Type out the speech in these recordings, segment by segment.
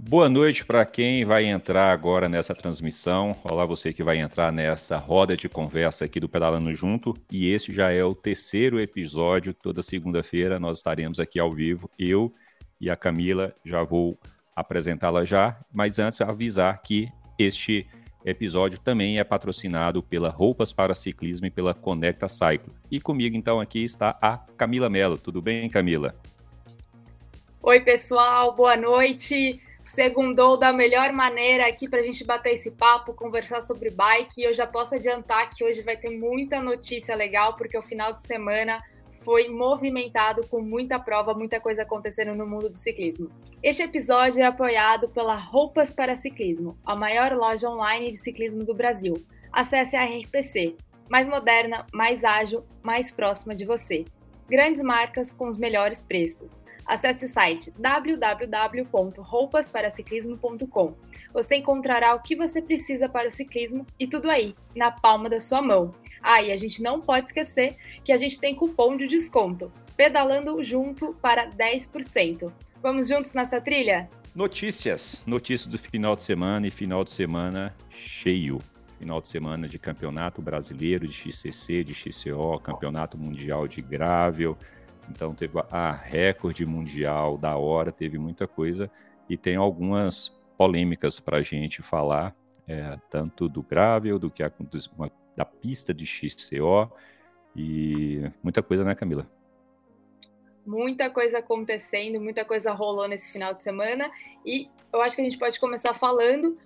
Boa noite para quem vai entrar agora nessa transmissão. Olá, você que vai entrar nessa roda de conversa aqui do Pedalando Junto. E esse já é o terceiro episódio. Toda segunda-feira nós estaremos aqui ao vivo. Eu e a Camila já vou apresentá-la já, mas antes avisar que este episódio também é patrocinado pela Roupas para Ciclismo e pela Conecta Cycle. E comigo então aqui está a Camila Mello. Tudo bem, Camila? Oi, pessoal, boa noite. Segundou da melhor maneira aqui para a gente bater esse papo, conversar sobre bike. E eu já posso adiantar que hoje vai ter muita notícia legal, porque o final de semana foi movimentado com muita prova, muita coisa acontecendo no mundo do ciclismo. Este episódio é apoiado pela Roupas para Ciclismo, a maior loja online de ciclismo do Brasil. Acesse a RPC, mais moderna, mais ágil, mais próxima de você. Grandes marcas com os melhores preços. Acesse o site www.roupasparaciclismo.com. Você encontrará o que você precisa para o ciclismo e tudo aí, na palma da sua mão. Ah, e a gente não pode esquecer que a gente tem cupom de desconto, pedalando junto para 10%. Vamos juntos nessa trilha? Notícias, notícias do final de semana e final de semana cheio. Final de semana de campeonato brasileiro de XCC, de XCO, campeonato mundial de gravel, então teve a recorde mundial da hora, teve muita coisa. E tem algumas polêmicas para a gente falar, é, tanto do gravel, do que aconteceu, da pista de XCO e muita coisa, né, Camila? Muita coisa acontecendo, muita coisa rolou nesse final de semana. E eu acho que a gente pode começar falando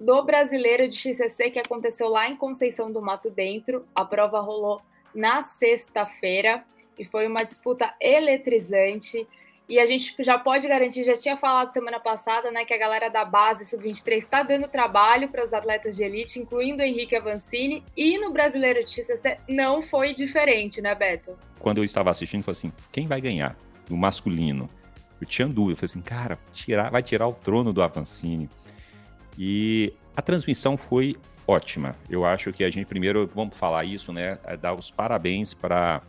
do brasileiro de XCC que aconteceu lá em Conceição do Mato Dentro. A prova rolou na sexta-feira e foi uma disputa eletrizante. E a gente já pode garantir, já tinha falado semana passada, né, que a galera da base sub-23 está dando trabalho para os atletas de elite, incluindo o Henrique Avancini, e no Brasileiro de XCC não foi diferente, né, Beto? Quando eu estava assistindo, eu falei assim: quem vai ganhar? No masculino. Eu tinha dúvida, eu falei assim, cara, tirar, vai tirar o trono do Avancini. E a transmissão foi ótima. Eu acho que a gente primeiro, vamos falar isso, né? É dar os parabéns para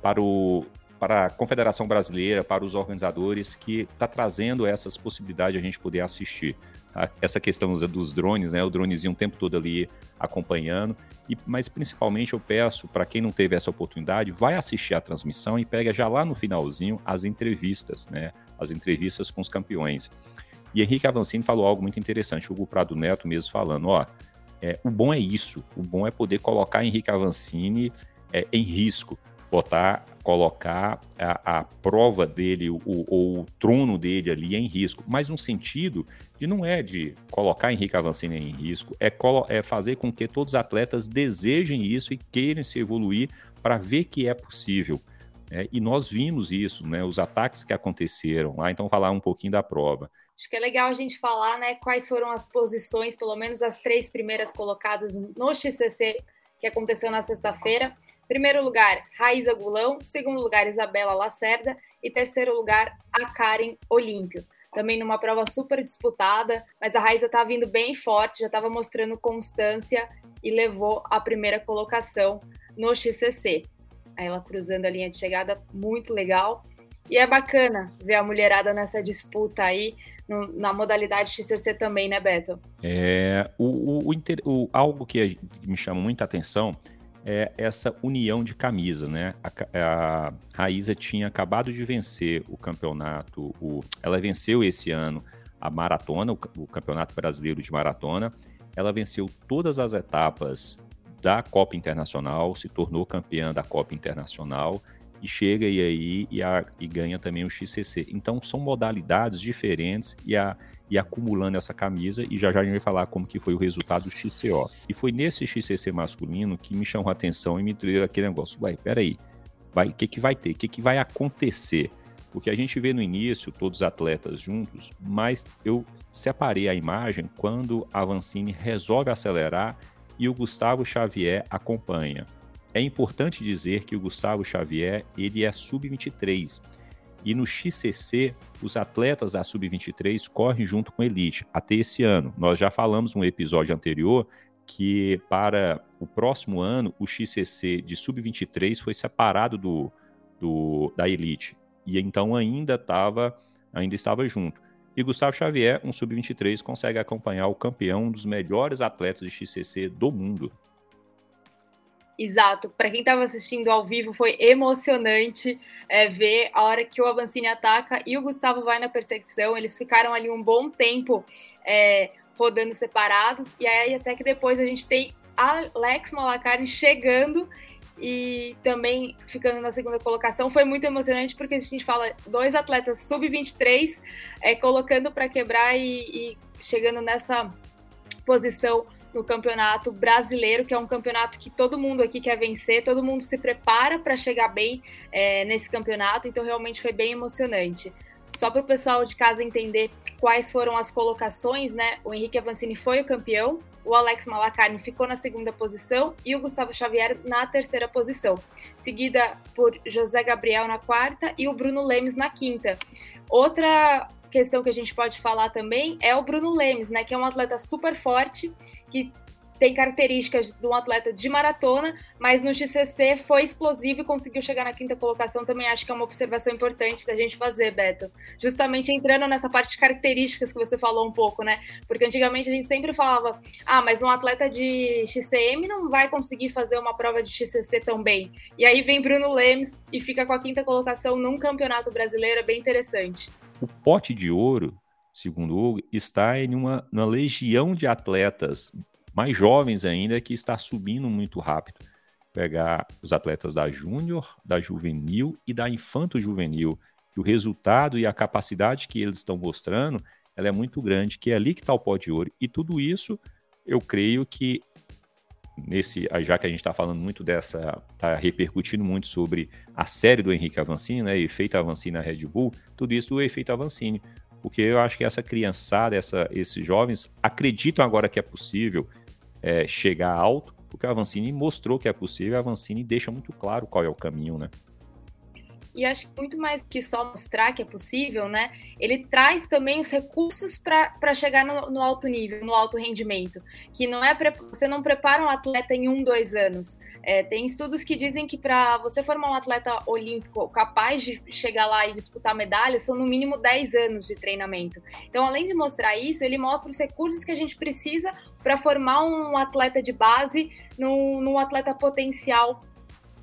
para, o, para a Confederação Brasileira, para os organizadores, que está trazendo essas possibilidades de a gente poder assistir. Essa questão dos drones, né? O dronezinho o tempo todo ali acompanhando. E, mas principalmente eu peço para quem não teve essa oportunidade, vai assistir a transmissão e pega já lá no finalzinho as entrevistas, né? As entrevistas com os campeões. E Henrique Avancini falou algo muito interessante, Hugo Prado Neto mesmo falando, ó, é, o bom é isso, o bom é poder colocar Henrique Avancini é, em risco botar, colocar a, a prova dele, o, o, o, trono dele ali em risco, mas no sentido de não é de colocar Henrique Avancini em risco, é, é fazer com que todos os atletas desejem isso e queiram se evoluir para ver que é possível. É, e nós vimos isso, né, os ataques que aconteceram lá, então falar um pouquinho da prova. Acho que é legal a gente falar né, quais foram as posições, pelo menos as três primeiras colocadas no XCC que aconteceu na sexta-feira. Primeiro lugar, Raíza Gulão. Segundo lugar, Isabela Lacerda. E terceiro lugar, a Karen Olímpio. Também numa prova super disputada, mas a Raíza tá vindo bem forte, já estava mostrando constância e levou a primeira colocação no XCC. Aí ela cruzando a linha de chegada, muito legal. E é bacana ver a mulherada nessa disputa aí, na modalidade XCC também, né, Beto? É, o, o, o, algo que me chama muita atenção é essa união de camisa, né? A, a Raíza tinha acabado de vencer o campeonato, o, ela venceu esse ano a maratona, o, o campeonato brasileiro de maratona. Ela venceu todas as etapas da Copa Internacional, se tornou campeã da Copa Internacional e chega e aí e, a, e ganha também o XCC. Então são modalidades diferentes e a e acumulando essa camisa, e já já a gente vai falar como que foi o resultado do XCO. E foi nesse XCC masculino que me chamou a atenção e me deu aquele negócio, uai, peraí, o que, que vai ter? O que, que vai acontecer? Porque a gente vê no início todos os atletas juntos, mas eu separei a imagem quando a Vancini resolve acelerar e o Gustavo Xavier acompanha. É importante dizer que o Gustavo Xavier ele é sub-23 e no XCC, os atletas da Sub-23 correm junto com a Elite até esse ano. Nós já falamos no episódio anterior que para o próximo ano o XCC de Sub-23 foi separado do, do, da Elite e então ainda estava ainda estava junto. E Gustavo Xavier, um sub-23, consegue acompanhar o campeão, um dos melhores atletas de XCC do mundo. Exato. Para quem estava assistindo ao vivo, foi emocionante é, ver a hora que o Avancini ataca e o Gustavo vai na perseguição. Eles ficaram ali um bom tempo é, rodando separados. E aí, até que depois a gente tem Alex Malacarne chegando e também ficando na segunda colocação. Foi muito emocionante porque a gente fala dois atletas sub-23 é, colocando para quebrar e, e chegando nessa posição no campeonato brasileiro, que é um campeonato que todo mundo aqui quer vencer, todo mundo se prepara para chegar bem é, nesse campeonato, então realmente foi bem emocionante. Só para o pessoal de casa entender quais foram as colocações, né? O Henrique Avancini foi o campeão, o Alex Malacarne ficou na segunda posição e o Gustavo Xavier na terceira posição, seguida por José Gabriel na quarta e o Bruno Lemes na quinta. Outra questão que a gente pode falar também é o Bruno Lemes, né, que é um atleta super forte, que tem características de um atleta de maratona, mas no XCC foi explosivo e conseguiu chegar na quinta colocação. Também acho que é uma observação importante da gente fazer, Beto. Justamente entrando nessa parte de características que você falou um pouco, né? Porque antigamente a gente sempre falava: ah, mas um atleta de XCM não vai conseguir fazer uma prova de XCC tão bem. E aí vem Bruno Lemes e fica com a quinta colocação num campeonato brasileiro, é bem interessante. O pote de ouro, segundo o Hugo, está em uma, uma legião de atletas mais jovens ainda que está subindo muito rápido. Pegar os atletas da júnior, da juvenil e da infanto juvenil, que o resultado e a capacidade que eles estão mostrando, ela é muito grande, que é ali que está o pó de ouro. E tudo isso, eu creio que nesse, já que a gente está falando muito dessa, está repercutindo muito sobre a série do Henrique Avancini, né, efeito Avancini na Red Bull, tudo isso do efeito Avancini, porque eu acho que essa criançada, essa, esses jovens acreditam agora que é possível é, chegar alto, porque a Avancini mostrou que é possível, a Avancini deixa muito claro qual é o caminho, né? E acho que muito mais que só mostrar que é possível, né? Ele traz também os recursos para chegar no, no, alto nível, no alto rendimento. Que não é você não prepara um atleta em um, dois anos. É, tem estudos que dizem que para você formar um atleta olímpico capaz de chegar lá e disputar medalhas, são no mínimo 10 anos de treinamento. Então, além de mostrar isso, ele mostra os recursos que a gente precisa para formar um atleta de base num, num atleta potencial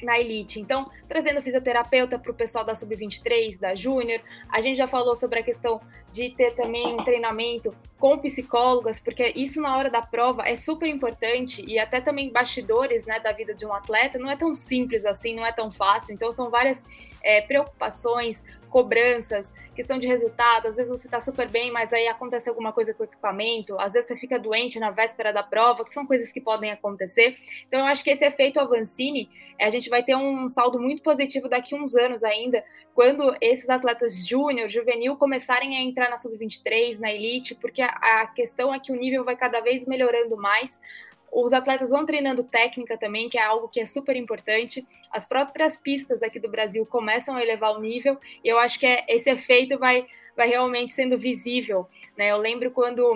na elite. Então, trazendo fisioterapeuta para o pessoal da sub-23, da júnior, a gente já falou sobre a questão de ter também um treinamento com psicólogas, porque isso na hora da prova é super importante e até também bastidores né, da vida de um atleta não é tão simples assim, não é tão fácil. Então, são várias é, preocupações, cobranças, questão de resultado. Às vezes você está super bem, mas aí acontece alguma coisa com o equipamento. Às vezes você fica doente na véspera da prova, que são coisas que podem acontecer. Então, eu acho que esse efeito Avancini, a gente vai ter um saldo muito positivo daqui a uns anos ainda, quando esses atletas júnior, juvenil, começarem a entrar na sub-23, na elite, porque a, a questão é que o nível vai cada vez melhorando mais os atletas vão treinando técnica também, que é algo que é super importante. As próprias pistas aqui do Brasil começam a elevar o nível, e eu acho que é, esse efeito vai, vai realmente sendo visível. Né? Eu lembro quando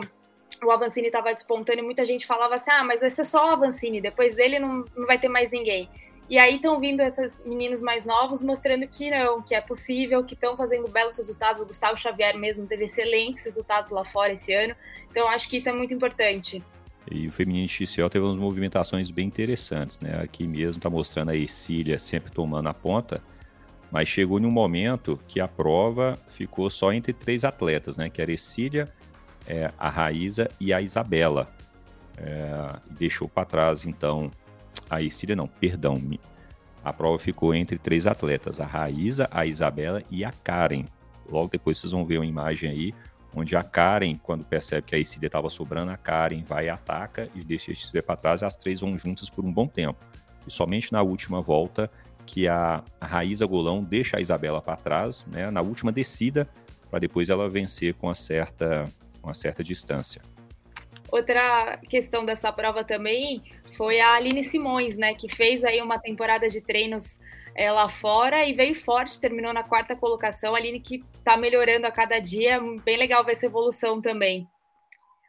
o Avancini estava despontando e muita gente falava assim: ah, mas vai ser só o Avancini, depois dele não, não vai ter mais ninguém. E aí estão vindo esses meninos mais novos mostrando que não, que é possível, que estão fazendo belos resultados. O Gustavo Xavier mesmo teve excelentes resultados lá fora esse ano. Então acho que isso é muito importante. E o feminino XCO teve umas movimentações bem interessantes, né? Aqui mesmo está mostrando a Ercília sempre tomando a ponta, mas chegou num momento que a prova ficou só entre três atletas, né? Que era a Ercília, é, a Raíza e a Isabela. É, deixou para trás, então, a Ercília não, perdão, a prova ficou entre três atletas, a Raíza, a Isabela e a Karen. Logo depois vocês vão ver uma imagem aí, onde a Karen, quando percebe que a Icília estava sobrando, a Karen vai e ataca e deixa a Icília para trás, e as três vão juntas por um bom tempo. E somente na última volta que a, a Raíza Golão deixa a Isabela para trás, né, na última descida, para depois ela vencer com uma certa, uma certa distância. Outra questão dessa prova também foi a Aline Simões, né, que fez aí uma temporada de treinos é, lá fora e veio forte, terminou na quarta colocação. A Aline que está melhorando a cada dia, bem legal ver essa evolução também.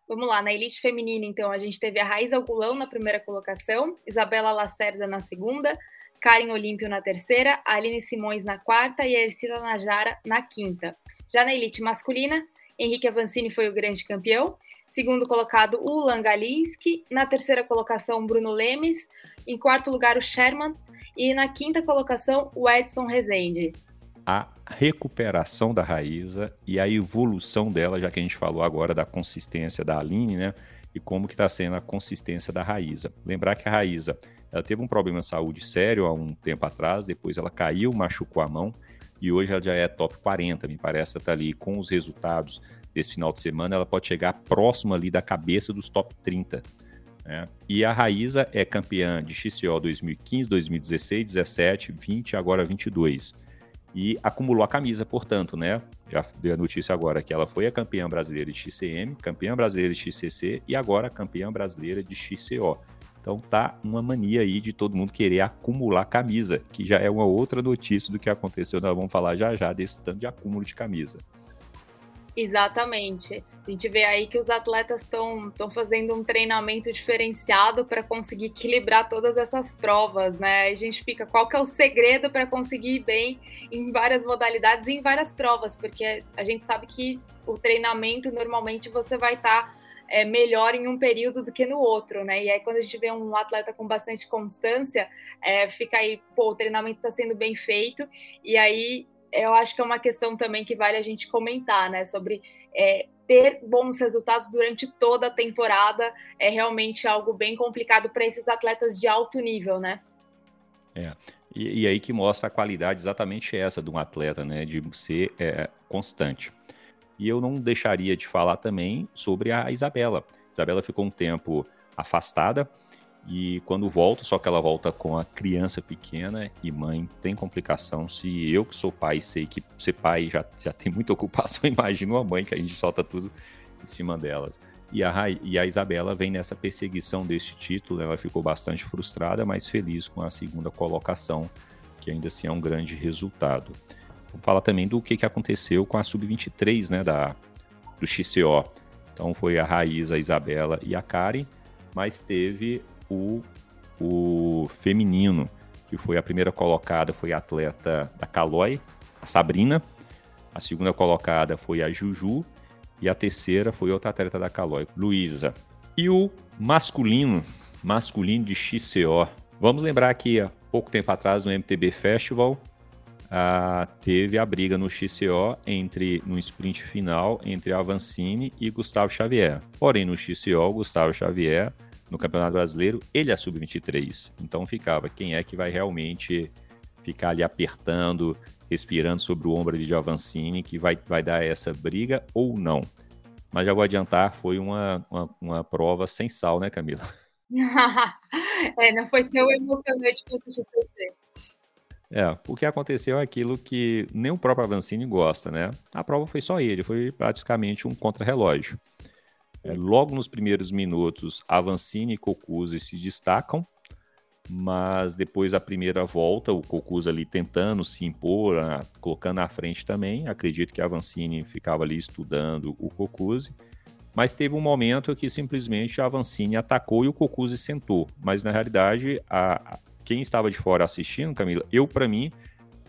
Vamos lá, na elite feminina, então, a gente teve a Raiz Algulão na primeira colocação, Isabela Lacerda na segunda, Karen Olímpio na terceira, Aline Simões na quarta e a Ercila Najara na quinta. Já na elite masculina, Henrique Avancini foi o grande campeão. Segundo colocado, o Langalinski. Na terceira colocação, Bruno Lemes. Em quarto lugar, o Sherman. E na quinta colocação, o Edson Rezende. A recuperação da Raíza e a evolução dela, já que a gente falou agora da consistência da Aline, né? E como que está sendo a consistência da Raíza. Lembrar que a Raíza ela teve um problema de saúde sério há um tempo atrás, depois ela caiu, machucou a mão e hoje ela já é top 40, me parece, está ali com os resultados desse final de semana, ela pode chegar próximo ali da cabeça dos top 30. Né? E a Raíza é campeã de XCO 2015, 2016, 17, 20 agora 22. E acumulou a camisa, portanto, né? Já dei a notícia agora que ela foi a campeã brasileira de XCM, campeã brasileira de XCC e agora campeã brasileira de XCO. Então tá uma mania aí de todo mundo querer acumular camisa, que já é uma outra notícia do que aconteceu. Nós vamos falar já já desse tanto de acúmulo de camisa. Exatamente. A gente vê aí que os atletas estão fazendo um treinamento diferenciado para conseguir equilibrar todas essas provas, né? A gente fica, qual que é o segredo para conseguir ir bem em várias modalidades e em várias provas? Porque a gente sabe que o treinamento normalmente você vai estar tá é, melhor em um período do que no outro, né? E aí, quando a gente vê um atleta com bastante constância, é, fica aí, pô, o treinamento está sendo bem feito, e aí eu acho que é uma questão também que vale a gente comentar, né? Sobre é, ter bons resultados durante toda a temporada é realmente algo bem complicado para esses atletas de alto nível, né? É. E, e, aí que mostra a qualidade exatamente essa de um atleta, né? De ser é, constante. E eu não deixaria de falar também sobre a Isabela. Isabela ficou um tempo afastada e quando volta, só que ela volta com a criança pequena e mãe tem complicação. Se eu que sou pai sei que ser pai já, já tem muita ocupação, imagina uma mãe que a gente solta tudo em cima delas. E a, e a Isabela vem nessa perseguição deste título, ela ficou bastante frustrada, mas feliz com a segunda colocação, que ainda assim é um grande resultado. Vamos falar também do que, que aconteceu com a Sub-23 né, da, do XCO. Então foi a Raíza, a Isabela e a Karen, mas teve o, o feminino, que foi a primeira colocada, foi a atleta da Calói, a Sabrina. A segunda colocada foi a Juju. E a terceira foi outra atleta da Calói, Luísa. E o masculino, masculino de XCO. Vamos lembrar que há pouco tempo atrás, no MTB Festival, teve a briga no XCO entre no sprint final entre Avancini e Gustavo Xavier. Porém, no XCO, Gustavo Xavier, no Campeonato Brasileiro, ele é sub-23. Então ficava quem é que vai realmente ficar ali apertando, respirando sobre o ombro de Avancini, que vai, vai dar essa briga ou não. Mas já vou adiantar, foi uma, uma, uma prova sem sal, né, Camila? é, não foi tão emocionante quanto GPC. É, o que aconteceu é aquilo que nem o próprio Avancini gosta, né? A prova foi só ele, foi praticamente um contrarrelógio. É, logo nos primeiros minutos, Avancini e Cocuzzi se destacam, mas depois da primeira volta, o Cocuzzi ali tentando se impor, a, colocando à frente também. Acredito que a Avancini ficava ali estudando o Cocuzzi. Mas teve um momento que simplesmente a Avancini atacou e o Cocuzzi sentou. Mas na realidade, a, quem estava de fora assistindo, Camila, eu, para mim,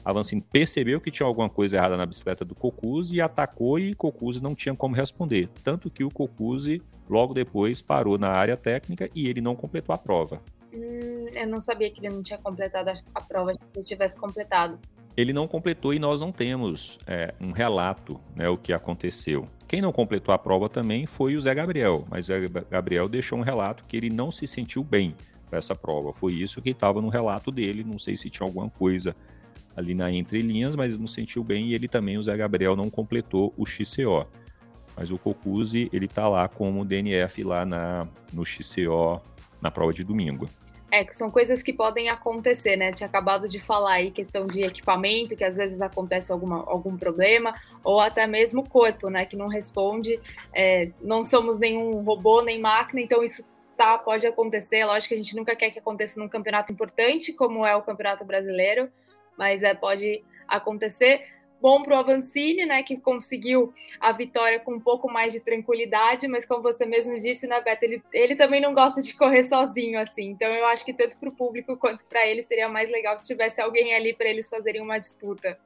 Avancini percebeu que tinha alguma coisa errada na bicicleta do Cocuzzi e atacou e Cocuzzi não tinha como responder. Tanto que o Cocuzzi, logo depois, parou na área técnica e ele não completou a prova. Hum, eu não sabia que ele não tinha completado a prova, se ele tivesse completado. Ele não completou e nós não temos é, um relato, né, o que aconteceu. Quem não completou a prova também foi o Zé Gabriel, mas o Zé Gabriel deixou um relato que ele não se sentiu bem para essa prova. Foi isso que estava no relato dele. Não sei se tinha alguma coisa ali na entrelinhas, mas não sentiu bem. E ele também, o Zé Gabriel, não completou o XCO. Mas o Cocuzzi, ele tá lá como DNF lá na, no XCO na prova de domingo. É, que são coisas que podem acontecer, né? Tinha acabado de falar aí questão de equipamento, que às vezes acontece alguma, algum problema, ou até mesmo corpo, né? Que não responde. É, não somos nenhum robô nem máquina, então isso tá, pode acontecer. Lógico que a gente nunca quer que aconteça num campeonato importante, como é o Campeonato Brasileiro, mas é, pode acontecer. Bom para o Avancini, né, que conseguiu a vitória com um pouco mais de tranquilidade, mas como você mesmo disse, né, Beto, ele, ele também não gosta de correr sozinho assim. Então eu acho que tanto para o público quanto para ele seria mais legal se tivesse alguém ali para eles fazerem uma disputa.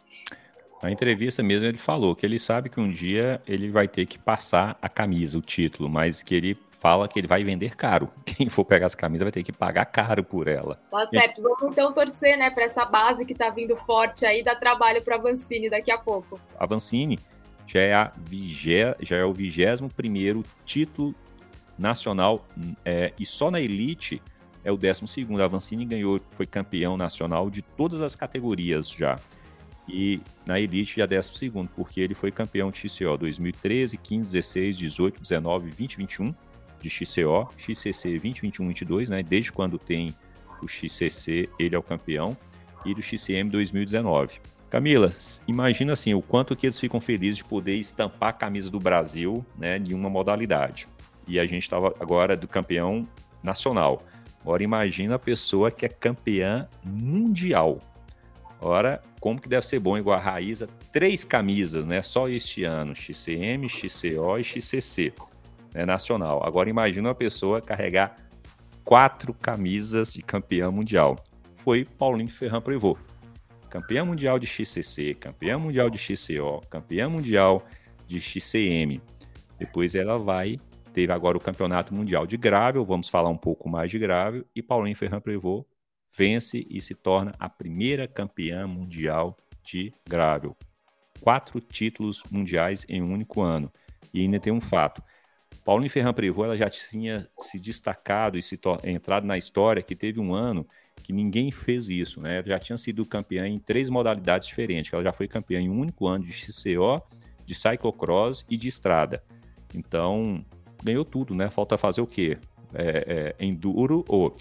Na entrevista mesmo ele falou que ele sabe que um dia ele vai ter que passar a camisa, o título, mas que ele fala que ele vai vender caro. Quem for pegar essa camisa vai ter que pagar caro por ela. Tá certo, vamos então torcer, né, para essa base que tá vindo forte aí, dar trabalho para a Vancini daqui a pouco. A Vancini já é, a vigé, já é o 21 primeiro título nacional é, e só na elite é o 12 segundo. A Vancini ganhou, foi campeão nacional de todas as categorias já. E na Elite já 12 segundo, porque ele foi campeão XCO 2013, 15, 16, 18, 19, 20, 21 de XCO, XCC 20, 21, 22, né? Desde quando tem o XCC, ele é o campeão, e do XCM 2019. Camila, imagina assim o quanto que eles ficam felizes de poder estampar a camisa do Brasil, né, em uma modalidade. E a gente estava agora do campeão nacional. Agora imagina a pessoa que é campeã mundial. Ora, como que deve ser bom igual a Raíza, três camisas, né? Só este ano, XCM, XCO e XCC, né? nacional. Agora imagina uma pessoa carregar quatro camisas de campeão mundial. Foi Paulinho Ferran Prevot. Campeão mundial de XCC, campeão mundial de XCO, campeão mundial de XCM. Depois ela vai teve agora o campeonato mundial de gravel, vamos falar um pouco mais de gravel, e Paulinho Ferran Prevot vence e se torna a primeira campeã mundial de gravel. Quatro títulos mundiais em um único ano. E ainda tem um fato. Paulinho Ferran Prevot ela já tinha se destacado e se entrado na história que teve um ano que ninguém fez isso, né? Já tinha sido campeã em três modalidades diferentes. Ela já foi campeã em um único ano de XCO, de cyclocross e de estrada. Então, ganhou tudo, né? Falta fazer o quê? É, é, enduro ou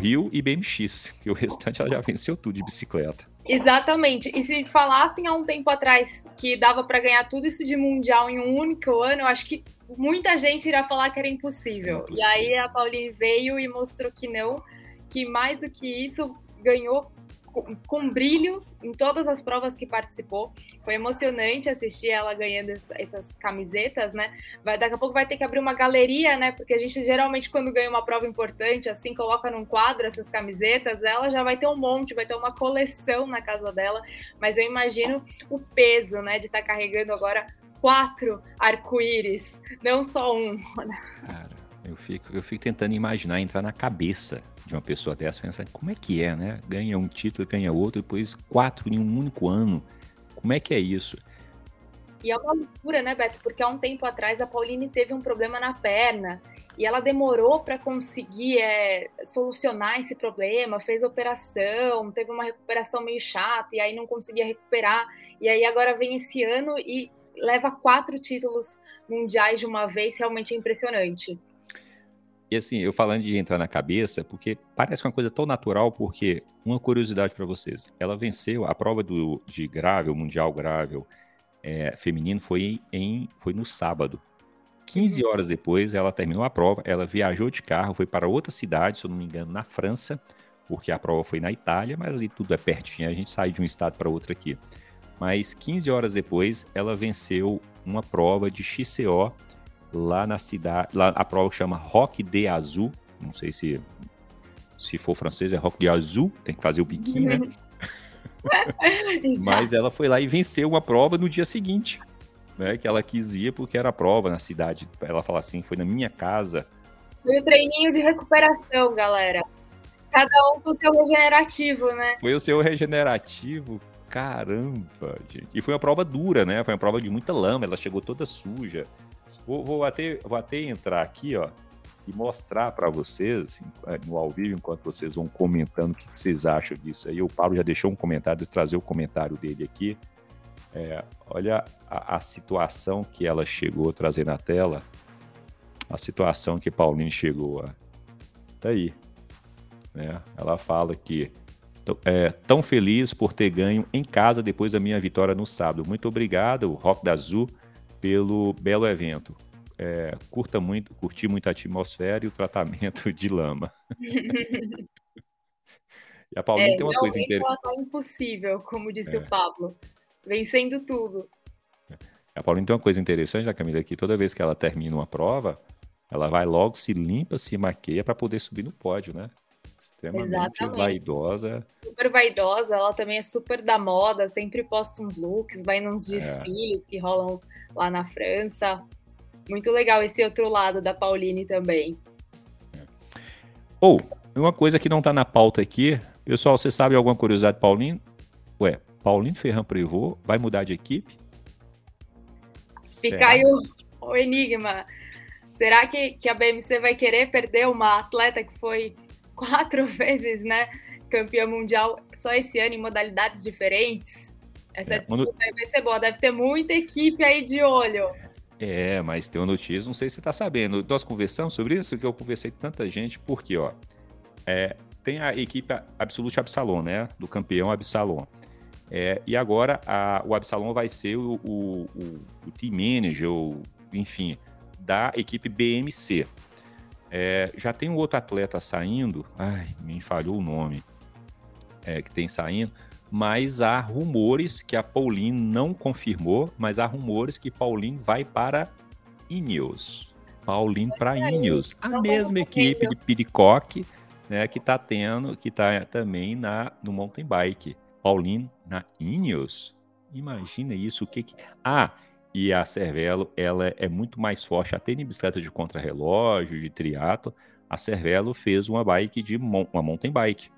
Rio e BMX, que o restante ela já venceu tudo de bicicleta. Exatamente. E se falassem há um tempo atrás que dava para ganhar tudo isso de mundial em um único ano, eu acho que muita gente irá falar que era impossível. impossível. E aí a Pauline veio e mostrou que não, que mais do que isso ganhou com, com, brilho em todas as provas que participou. Foi emocionante assistir ela ganhando essas camisetas, né? Vai, daqui a pouco vai ter que abrir uma galeria, né? Porque a gente geralmente, quando ganha uma prova importante, assim, coloca num quadro essas camisetas, ela já vai ter um monte, vai ter uma coleção na casa dela. Mas eu imagino o peso, né, de estar tá carregando agora quatro arco-íris, não só um. Cara, eu fico, eu fico tentando imaginar, entrar na cabeça de uma pessoa dessa, pensar como é que é, né? Ganha um título, ganha outro, depois quatro em um único ano. Como é que é isso? E é uma loucura, né, Beto? Porque há um tempo atrás a Pauline teve um problema na perna e ela demorou para conseguir é, solucionar esse problema, fez operação, teve uma recuperação meio chata e aí não conseguia recuperar. E aí agora vem esse ano e leva quatro títulos mundiais de uma vez, realmente é impressionante. E assim, eu falando de entrar na cabeça, porque parece uma coisa tão natural, porque uma curiosidade para vocês, ela venceu a prova do, de gravel, mundial gravel é, feminino, foi, em, foi no sábado. 15 uhum. horas depois, ela terminou a prova, ela viajou de carro, foi para outra cidade, se eu não me engano, na França, porque a prova foi na Itália, mas ali tudo é pertinho, a gente sai de um estado para outro aqui. Mas 15 horas depois, ela venceu uma prova de XCO lá na cidade. Lá a prova chama Rock de Azul. Não sei se se for francês é Rock de Azul, tem que fazer o biquinho, né? Mas ela foi lá e venceu uma prova no dia seguinte, né? Que ela quis ir porque era prova na cidade. Ela fala assim, foi na minha casa. Foi o treininho de recuperação, galera. Cada um com o seu regenerativo, né? Foi o seu regenerativo, caramba, gente. E foi uma prova dura, né? Foi uma prova de muita lama, ela chegou toda suja. Vou, vou, até, vou até entrar aqui, ó, e mostrar para vocês, assim, é, no ao vivo, enquanto vocês vão comentando o que vocês acham disso aí. O Paulo já deixou um comentário, de trazer o comentário dele aqui. É, olha a, a, situação que ela chegou a trazer na tela. A situação que Paulinho chegou. Ó. Tá aí. Né? Ela fala que é, tão feliz por ter ganho em casa depois da minha vitória no sábado. Muito obrigado, Rock da Azul pelo belo evento. É, curta muito, curti muito a atmosfera e o tratamento de lama. e a Paulinha é, tem uma coisa interessante. Ela tá impossível, como disse é. o Pablo, vencendo tudo. A Paulinha tem uma coisa interessante, a Camila, que toda vez que ela termina uma prova, ela vai logo, se limpa, se maqueia para poder subir no pódio, né? Extremamente Exatamente. vaidosa. Super vaidosa, ela também é super da moda, sempre posta uns looks, vai nos é. desfiles é. que rolam lá na França. Muito legal esse outro lado da Pauline também. Ou, oh, uma coisa que não tá na pauta aqui, pessoal, você sabe alguma curiosidade, Pauline? Ué, Pauline Ferran Prevot vai mudar de equipe? Fica aí o, o enigma. Será que, que a BMC vai querer perder uma atleta que foi quatro vezes, né, campeã mundial só esse ano em modalidades diferentes? Essa é, disputa quando... vai ser boa. Deve ter muita equipe aí de olho. É, mas tem uma notícia, não sei se você está sabendo. Nós conversamos sobre isso, que eu conversei com tanta gente, porque, ó, é, tem a equipe Absolute Absalom, né? Do campeão Absalom. É, e agora a, o Absalom vai ser o, o, o, o team manager, ou, enfim, da equipe BMC. É, já tem um outro atleta saindo, ai, me falhou o nome, é, que tem saindo, mas há rumores que a Pauline não confirmou, mas há rumores que Pauline vai para Ineos. Pauline para Ineos, a mesma equipe de Pidcock, né, que está tendo, que está também na no mountain bike. Pauline na Ineos. Imagina isso, o que que... Ah, e a Cervelo, ela é muito mais forte até em bicicleta de contrarrelógio, de triatlo. A Cervelo fez uma bike de uma mountain bike.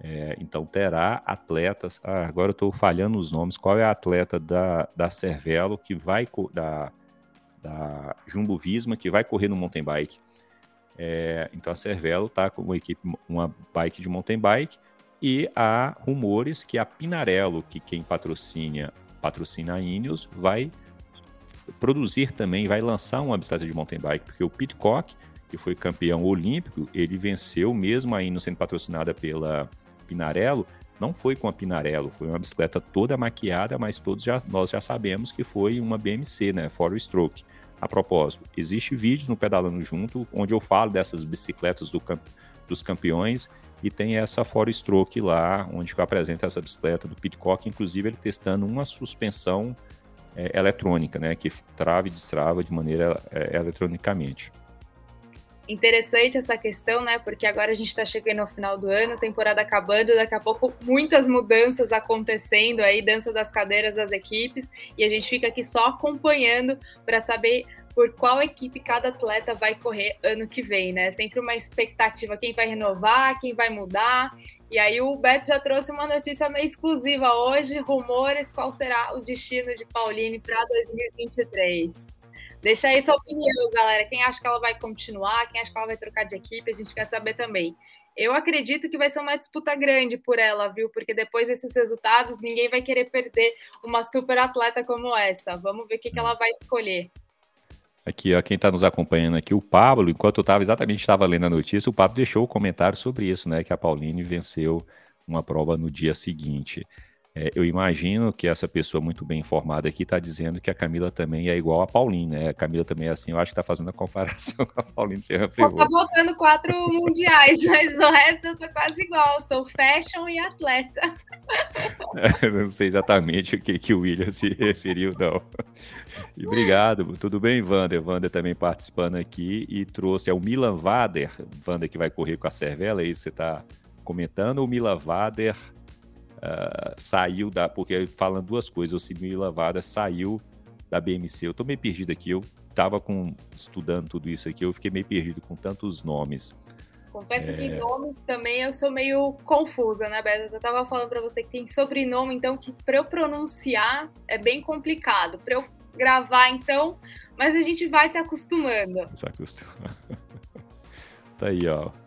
É, então terá atletas. Ah, agora eu estou falhando os nomes. Qual é a atleta da, da Cervelo que vai da, da Jumbo Visma que vai correr no mountain bike? É, então a Cervelo está com uma equipe, uma bike de mountain bike e há rumores que a Pinarello, que quem patrocina patrocina a Ineos, vai produzir também, vai lançar uma bicicleta de mountain bike, porque o Pitcock, que foi campeão olímpico, ele venceu mesmo a Ineos sendo patrocinada pela Pinarello, não foi com a Pinarello, foi uma bicicleta toda maquiada, mas todos já, nós já sabemos que foi uma BMC, né, Four Stroke. A propósito, existe vídeos no Pedalando Junto onde eu falo dessas bicicletas do, dos campeões e tem essa Four Stroke lá, onde eu apresento essa bicicleta do Pitcock, inclusive ele testando uma suspensão é, eletrônica, né, que trava e destrava de maneira é, eletronicamente. Interessante essa questão, né? Porque agora a gente está chegando ao final do ano, temporada acabando, daqui a pouco muitas mudanças acontecendo aí, dança das cadeiras das equipes, e a gente fica aqui só acompanhando para saber por qual equipe cada atleta vai correr ano que vem, né? Sempre uma expectativa, quem vai renovar, quem vai mudar. E aí o Beto já trouxe uma notícia meio exclusiva hoje, rumores, qual será o destino de Pauline para 2023. Deixa aí sua opinião, galera. Quem acha que ela vai continuar, quem acha que ela vai trocar de equipe, a gente quer saber também. Eu acredito que vai ser uma disputa grande por ela, viu? Porque depois desses resultados, ninguém vai querer perder uma super atleta como essa. Vamos ver o que, que ela vai escolher. Aqui, ó, quem está nos acompanhando aqui, o Pablo, enquanto eu estava exatamente estava lendo a notícia, o Pablo deixou o comentário sobre isso, né? Que a Pauline venceu uma prova no dia seguinte. É, eu imagino que essa pessoa muito bem informada aqui está dizendo que a Camila também é igual a Pauline, né? A Camila também é assim, eu acho que está fazendo a comparação com a Pauline Ferreira Eu tô botando quatro mundiais, mas o resto eu tô quase igual, sou fashion e atleta. É, não sei exatamente o que, que o William se referiu, não. E obrigado, tudo bem, Wander? Wander também participando aqui e trouxe, é o Milan Vader, Wander que vai correr com a Cervela, é isso que você está comentando, o Milan Vader uh, saiu da. Porque falando duas coisas, o Simil Lavada saiu da BMC. Eu tô meio perdido aqui, eu tava com, estudando tudo isso aqui, eu fiquei meio perdido com tantos nomes. Confesso é... que nomes também eu sou meio confusa, né, Beto? Eu tava falando para você que tem sobrenome, então, que para eu pronunciar é bem complicado. Para eu gravar, então, mas a gente vai se acostumando. Se acostumando. tá aí, ó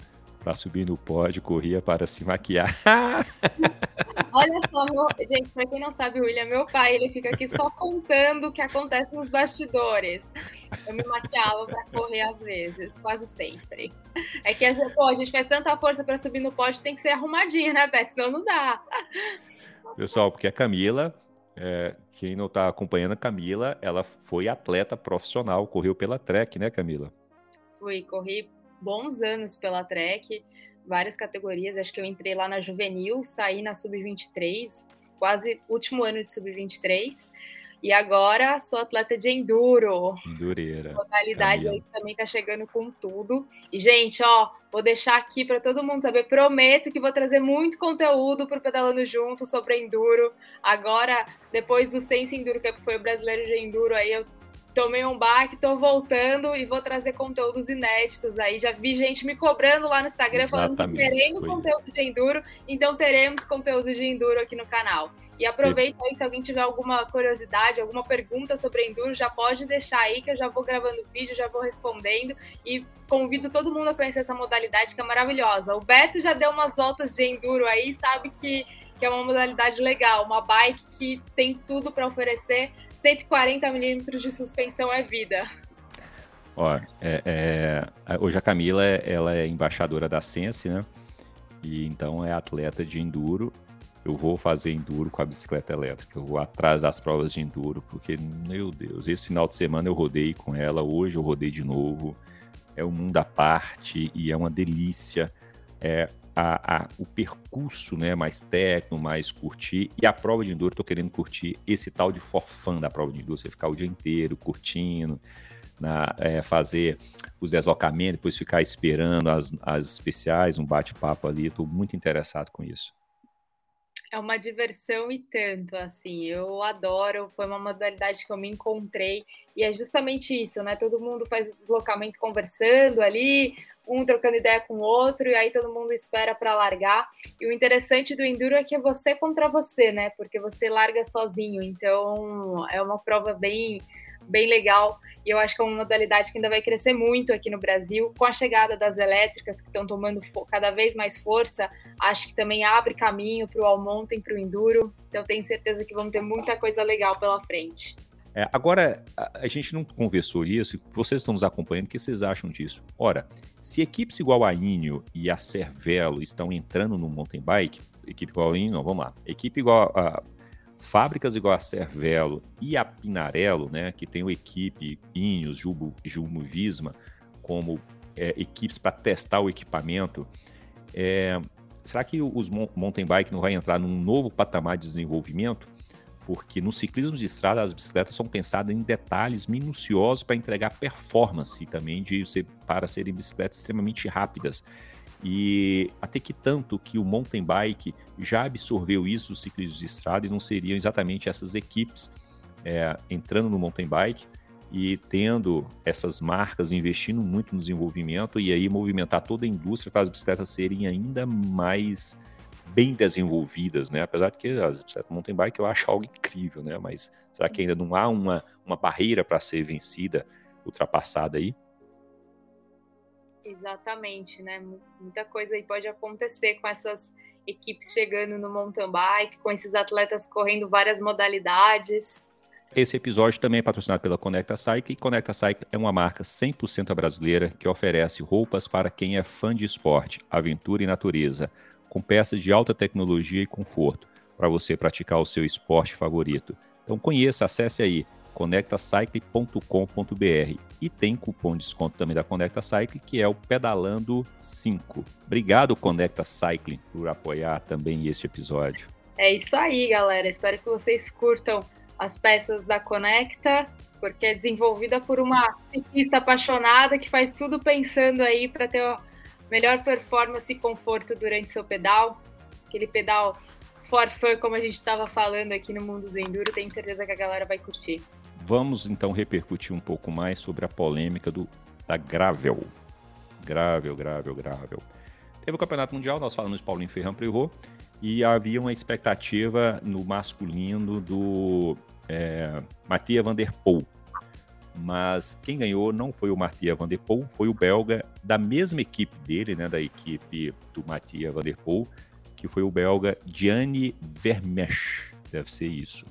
para subir no pódio, corria para se maquiar. Olha só, meu... gente, para quem não sabe, o William é meu pai, ele fica aqui só contando o que acontece nos bastidores. Eu me maquiava para correr às vezes, quase sempre. É que a gente, pô, a gente faz tanta força para subir no pódio, tem que ser arrumadinha, né, Beto? Senão não dá. Pessoal, porque a Camila, é, quem não está acompanhando a Camila, ela foi atleta profissional, correu pela Trek, né, Camila? Fui, corri bons anos pela Trek, várias categorias. Acho que eu entrei lá na juvenil, saí na sub-23, quase último ano de sub-23. E agora sou atleta de enduro. Endureira. Modalidade aí também tá chegando com tudo. E, gente, ó, vou deixar aqui para todo mundo saber. Prometo que vou trazer muito conteúdo pro Pedalando Junto sobre enduro. Agora, depois do Sense Enduro Cup, que foi o brasileiro de enduro, aí eu tomei um baque, tô voltando e vou trazer conteúdos inéditos aí. Já vi gente me cobrando lá no Instagram Exatamente, falando que teremos conteúdo de enduro, então teremos conteúdo de enduro aqui no canal. E aproveita aí, se alguém tiver alguma curiosidade, alguma pergunta sobre enduro, já pode deixar aí que eu já vou gravando vídeo, já vou respondendo e convido todo mundo a conhecer essa modalidade que é maravilhosa. O Beto já deu umas voltas de enduro aí, sabe que que é uma modalidade legal, uma bike que tem tudo para oferecer 140 milímetros de suspensão é vida. Ó, é, é, hoje a Camila ela é embaixadora da Sense, né? E então é atleta de enduro. Eu vou fazer enduro com a bicicleta elétrica. Eu vou atrás das provas de enduro, porque, meu Deus, esse final de semana eu rodei com ela, hoje eu rodei de novo. É um mundo à parte e é uma delícia. É, a, a, o percurso né, mais técnico, mais curtir. E a prova de enduro, estou querendo curtir esse tal de forfã da prova de enduro, você ficar o dia inteiro curtindo, na, é, fazer os deslocamentos, depois ficar esperando as, as especiais, um bate-papo ali. Estou muito interessado com isso. É uma diversão e tanto, assim, eu adoro, foi uma modalidade que eu me encontrei, e é justamente isso, né? Todo mundo faz o deslocamento conversando ali, um trocando ideia com o outro, e aí todo mundo espera para largar. E o interessante do enduro é que é você contra você, né? Porque você larga sozinho, então é uma prova bem, bem legal. E eu acho que é uma modalidade que ainda vai crescer muito aqui no Brasil. Com a chegada das elétricas, que estão tomando cada vez mais força, acho que também abre caminho para o all mountain, para o enduro. Então tenho certeza que vamos ter muita coisa legal pela frente. É, agora, a, a, gente não conversou isso, vocês estão nos acompanhando, o que vocês acham disso? Ora, se equipes igual a Inio e a Cervelo estão entrando no mountain bike, equipe igual a Inio, vamos lá, equipe igual a, fábricas igual a Cervelo e a Pinarello, né, que tem o equipe Ineos, Jumbo, Jumbo Visma, como é, equipes para testar o equipamento, é, será que os mountain bike não vai entrar num novo patamar de desenvolvimento? porque no ciclismo de estrada as bicicletas são pensadas em detalhes minuciosos para entregar performance também de para serem bicicletas extremamente rápidas. E até que tanto que o mountain bike já absorveu isso do ciclismo de estrada e não seriam exatamente essas equipes é, entrando no mountain bike e tendo essas marcas investindo muito no desenvolvimento e aí movimentar toda a indústria para as bicicletas serem ainda mais bem desenvolvidas, né? Apesar de que as bicicletas mountain bike eu acho algo incrível, né? Mas será que ainda não há uma, uma barreira para ser vencida, ultrapassada aí? Exatamente, né? Muita coisa aí pode acontecer com essas equipes chegando no mountain bike, com esses atletas correndo várias modalidades. Esse episódio também é patrocinado pela Conecta Cycle e Conecta Cycle é uma marca 100% brasileira que oferece roupas para quem é fã de esporte, aventura e natureza com peças de alta tecnologia e conforto para você praticar o seu esporte favorito. Então conheça, acesse aí conectacycle.com.br e tem cupom de desconto também da Conecta Cycle, que é o Pedalando 5. Obrigado, Conecta Cycling, por apoiar também este episódio. É isso aí, galera. Espero que vocês curtam as peças da Conecta, porque é desenvolvida por uma ciclista apaixonada que faz tudo pensando aí para ter melhor performance e conforto durante seu pedal. Aquele pedal for fun, como a gente estava falando aqui no mundo do enduro, tenho certeza que a galera vai curtir. Vamos então repercutir um pouco mais sobre a polêmica do, da Gravel. Gravel, Gravel, Gravel. Teve o Campeonato Mundial, nós falamos de Paulinho Ferrand Privot, e havia uma expectativa no masculino do é, Mathieu Van Der Poel, mas quem ganhou não foi o Mathieu Van Der Poel, foi o belga da mesma equipe dele, né, da equipe do Mathieu Van Der Poel, que foi o belga Gianni Vermeersch, deve ser isso.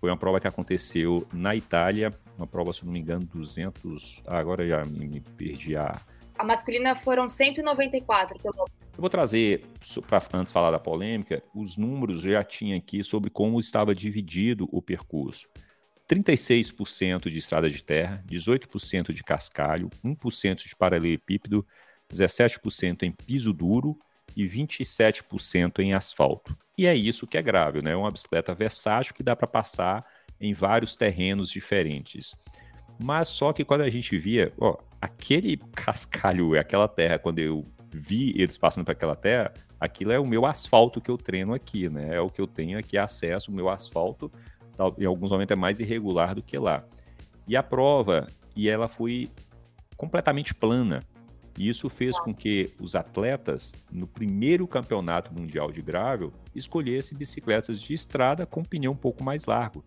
Foi uma prova que aconteceu na Itália, uma prova, se não me engano, 200, ah, agora já me, me perdi a... A masculina foram 194 quilômetros. Eu vou trazer, para antes de falar da polêmica, os números já tinha aqui sobre como estava dividido o percurso. 36% de estrada de terra, 18% de cascalho, 1% de paralelepípedo, 17% em piso duro e 27% em asfalto. E é isso que é grave, né? É uma bicicleta versátil que dá para passar em vários terrenos diferentes. Mas só que quando a gente via, ó, aquele cascalho, aquela terra, quando eu vi eles passando para aquela terra, aquilo é o meu asfalto que eu treino aqui, né? É o que eu tenho aqui acesso, o meu asfalto, em alguns momentos é mais irregular do que lá. E a prova, e ela foi completamente plana. E isso fez com que os atletas, no primeiro campeonato mundial de gravel, escolhessem bicicletas de estrada com pneu um pouco mais largo.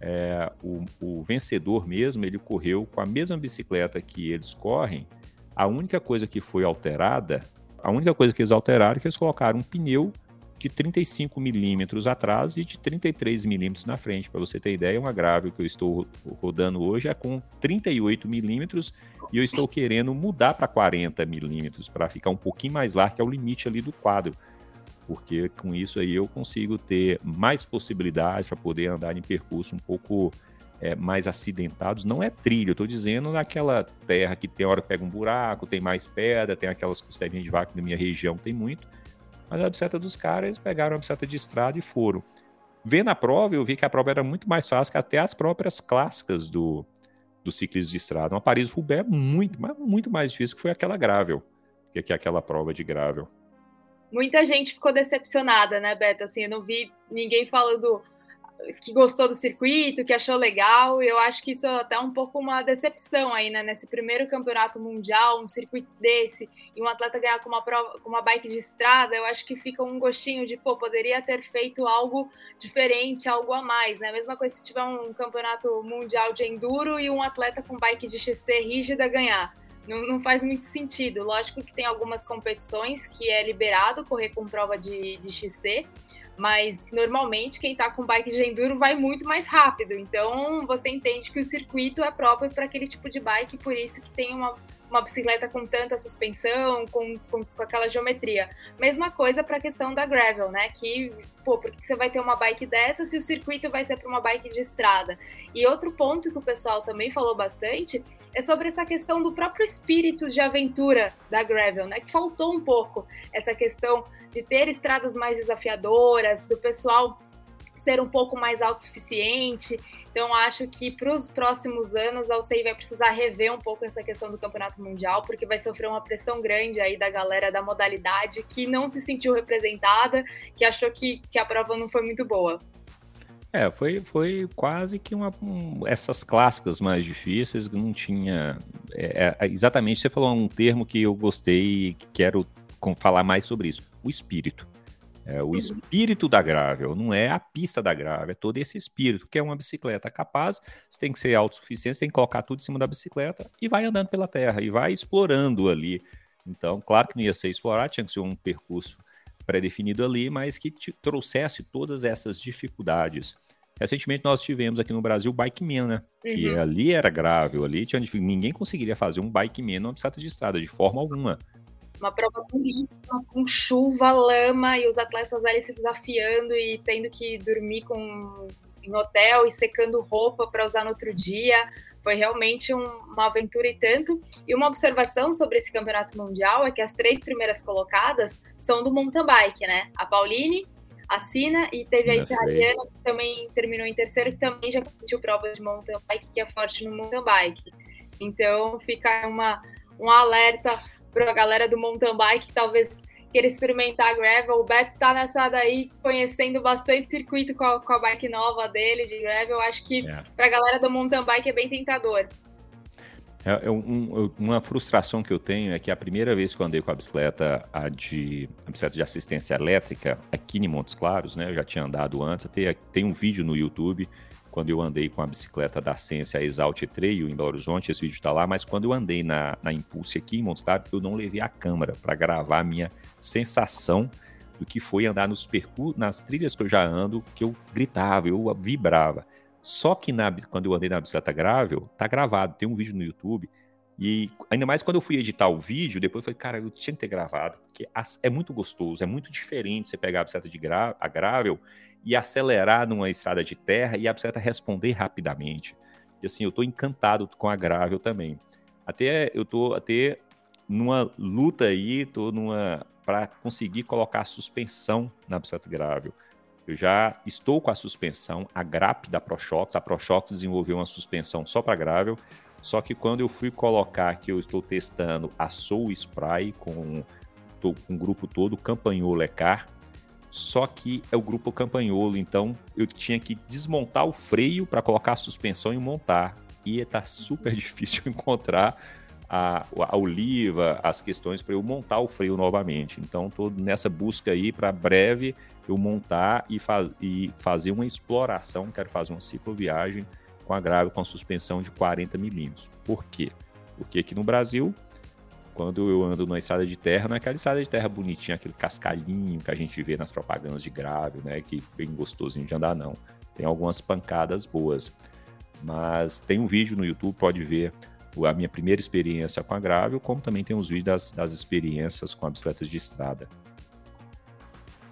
É, o, o, vencedor mesmo, ele correu com a mesma bicicleta que eles correm. A única coisa que foi alterada, a única coisa que eles alteraram é que eles colocaram um pneu de 35 milímetros atrás e de 33 milímetros na frente. Para você ter ideia, uma grave que eu estou rodando hoje é com 38 milímetros e eu estou querendo mudar para 40 milímetros para ficar um pouquinho mais largo, que é o limite ali do quadro. Porque com isso aí eu consigo ter mais possibilidades para poder andar em percurso um pouco é, mais acidentados. Não é trilho, eu estou dizendo naquela terra que tem hora que pega um buraco, tem mais pedra, tem aquelas costelinhas de vaca na minha região, tem muito mas a bicicleta dos caras, eles pegaram a bicicleta de estrada e foram. Vendo a prova, eu vi que a prova era muito mais fácil que até as próprias clássicas do, do ciclismo de estrada. Uma Paris-Roubaix é muito, mas muito mais difícil que foi aquela gravel, que, que aquela prova de gravel. Muita gente ficou decepcionada, né, Beto? Assim, eu não vi ninguém falando que gostou do circuito, que achou legal, eu acho que isso é até um pouco uma decepção aí, né? Nesse primeiro campeonato mundial, um circuito desse, e um atleta ganhar com uma prova, com uma bike de estrada, eu acho que fica um gostinho de, pô, poderia ter feito algo diferente, algo a mais, né? Mesma coisa se tiver um campeonato mundial de enduro e um atleta com bike de XC rígida ganhar. Não, não, faz muito sentido. Lógico que tem algumas competições que é liberado correr com prova de, de XC, mas normalmente quem está com bike de enduro vai muito mais rápido. Então você entende que o circuito é próprio para aquele tipo de bike, por isso que tem uma, uma bicicleta com tanta suspensão, com, com, com aquela geometria. Mesma coisa para a questão da gravel, né? Que, pô, por que você vai ter uma bike dessa se o circuito vai ser para uma bike de estrada? E outro ponto que o pessoal também falou bastante é sobre essa questão do próprio espírito de aventura da gravel, né? Que faltou um pouco essa questão de ter estradas mais desafiadoras, do pessoal ser um pouco mais autossuficiente. Então, acho que para os próximos anos a UCI vai precisar rever um pouco essa questão do campeonato mundial, porque vai sofrer uma pressão grande aí da galera da modalidade que não se sentiu representada, que achou que, que a prova não foi muito boa. É, foi, foi quase que uma. Um, essas clássicas mais difíceis, não tinha. É, é, exatamente, você falou um termo que eu gostei e quero falar mais sobre isso: o espírito. É o uhum. espírito da Gravel, não é a pista da Gravel, é todo esse espírito, que é uma bicicleta capaz, você tem que ser autossuficiente, você tem que colocar tudo em cima da bicicleta e vai andando pela terra, e vai explorando ali. Então, claro que não ia ser explorar, tinha que ser um percurso pré-definido ali, mas que trouxesse todas essas dificuldades. Recentemente nós tivemos aqui no Brasil o Bike Man, né? Uhum. Que ali era grave, ali tinha ninguém conseguiria fazer um Bike Man numa bicicleta de estrada, de forma alguma. Uma prova duríssima, com chuva, lama, e os atletas ali se desafiando e tendo que dormir com, em hotel e secando roupa para usar no outro dia. Foi realmente um, uma aventura e tanto. E uma observação sobre esse campeonato mundial é que as três primeiras colocadas são do mountain bike, né? A Pauline, a Sina e teve a italiana que também terminou em terceiro, que também já competiu prova de mountain bike, que é forte no mountain bike. Então fica uma, um alerta para a galera do mountain bike que talvez queira experimentar a gravel. O Beto tá nessa daí, conhecendo bastante circuito com a, com a bike nova dele de gravel. Eu acho que é. para a galera do mountain bike é bem tentador. É, é um, uma frustração que eu tenho é que a primeira vez que eu andei com a bicicleta, a, de, a bicicleta de assistência elétrica, aqui em Montes Claros, né? Eu já tinha andado antes, tem, tem um vídeo no YouTube quando eu andei com a bicicleta da Ciência Exalt Trail em Belo Horizonte, esse vídeo está lá, mas quando eu andei na, na Impulse aqui em Claros, eu não levei a câmera para gravar a minha sensação do que foi andar nos percursos, nas trilhas que eu já ando, que eu gritava, eu vibrava. Só que na, quando eu andei na bicicleta grável, tá gravado, tem um vídeo no YouTube. E ainda mais quando eu fui editar o vídeo, depois eu falei, cara, eu tinha que ter gravado, porque é muito gostoso, é muito diferente você pegar a bicicleta de gra, a grável e acelerar numa estrada de terra e a bicicleta responder rapidamente. E assim, eu tô encantado com a grável também. Até eu tô até numa luta aí, tô numa para conseguir colocar suspensão na bicicleta grável Eu já estou com a suspensão, a GRAP da ProShox. A ProShox desenvolveu uma suspensão só para gravel. Só que quando eu fui colocar que eu estou testando a Soul Spray com, com um grupo todo, Campanholo Lecar, só que é o grupo Campanholo, então eu tinha que desmontar o freio para colocar a suspensão e montar. E está super difícil encontrar a, a oliva, as questões para eu montar o freio novamente. Então, estou nessa busca aí para breve eu montar e, e, fazer uma exploração. Quero fazer uma cicloviagem com a grave com suspensão de 40 milímetros. Por quê? Porque aqui no Brasil, quando eu ando numa estrada de terra, não é aquela estrada de terra bonitinha, aquele cascalhinho que a gente vê nas propagandas de grave, né? Que bem gostosinho de andar, não. Tem algumas pancadas boas. Mas tem um vídeo no YouTube, pode ver a minha primeira experiência com a Gravel, como também tem os vídeos das, das experiências com bicicletas de estrada.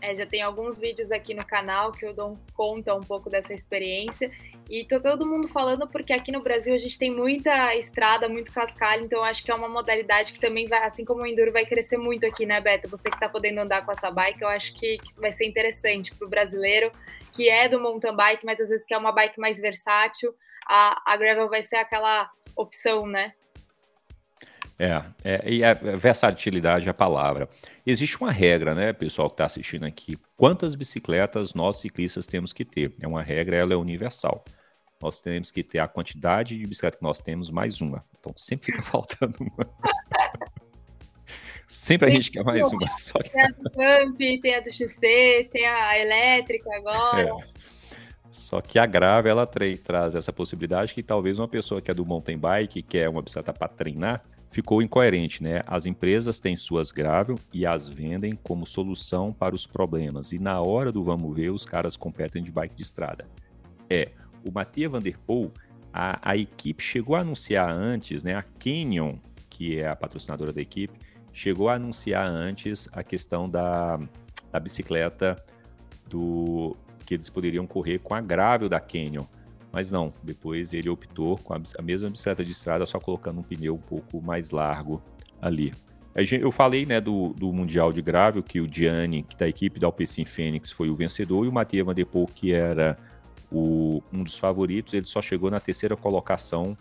É, já tem alguns vídeos aqui no canal que eu dou conta um pouco dessa experiência. E tô todo mundo falando porque aqui no Brasil a gente tem muita estrada, muito cascalho, então acho que é uma modalidade que também vai, assim como o Enduro, vai crescer muito aqui, né, Beto? Você que tá podendo andar com essa bike, eu acho que, vai ser interessante pro brasileiro que é do mountain bike, mas às vezes quer uma bike mais versátil. A, a gravel vai ser aquela opção, né? É, é, e a versatilidade é a palavra. Existe uma regra, né, pessoal que está assistindo aqui. Quantas bicicletas nós ciclistas temos que ter? É uma regra, ela é universal. Nós temos que ter a quantidade de bicicleta que nós temos mais uma. Então sempre fica faltando uma. sempre a gente quer mais uma. Só que... Tem a do Pump, tem a do XC, tem a elétrica agora. É. Só que a grave ela traz essa possibilidade que talvez uma pessoa que é do mountain bike, que é uma bicicleta para treinar, ficou incoerente, né? As empresas têm suas gravel e as vendem como solução para os problemas. E na hora do vamos ver, os caras competem de bike de estrada. É, o Mattia Van Der Poel, a, a equipe chegou a anunciar antes, né? A Canyon, que é a patrocinadora da equipe, chegou a anunciar antes a questão da, da bicicleta do que eles poderiam correr com a gravel da Canyon. Mas não, depois ele optou com a mesma bicicleta de estrada, só colocando um pneu um pouco mais largo ali. Eu falei né, do, do Mundial de Gravel, que o Gianni, que da equipe da Alpecin Fênix, foi o vencedor, e o Mathieu Van Der Poel, que era o, um dos favoritos, ele só chegou na terceira colocação,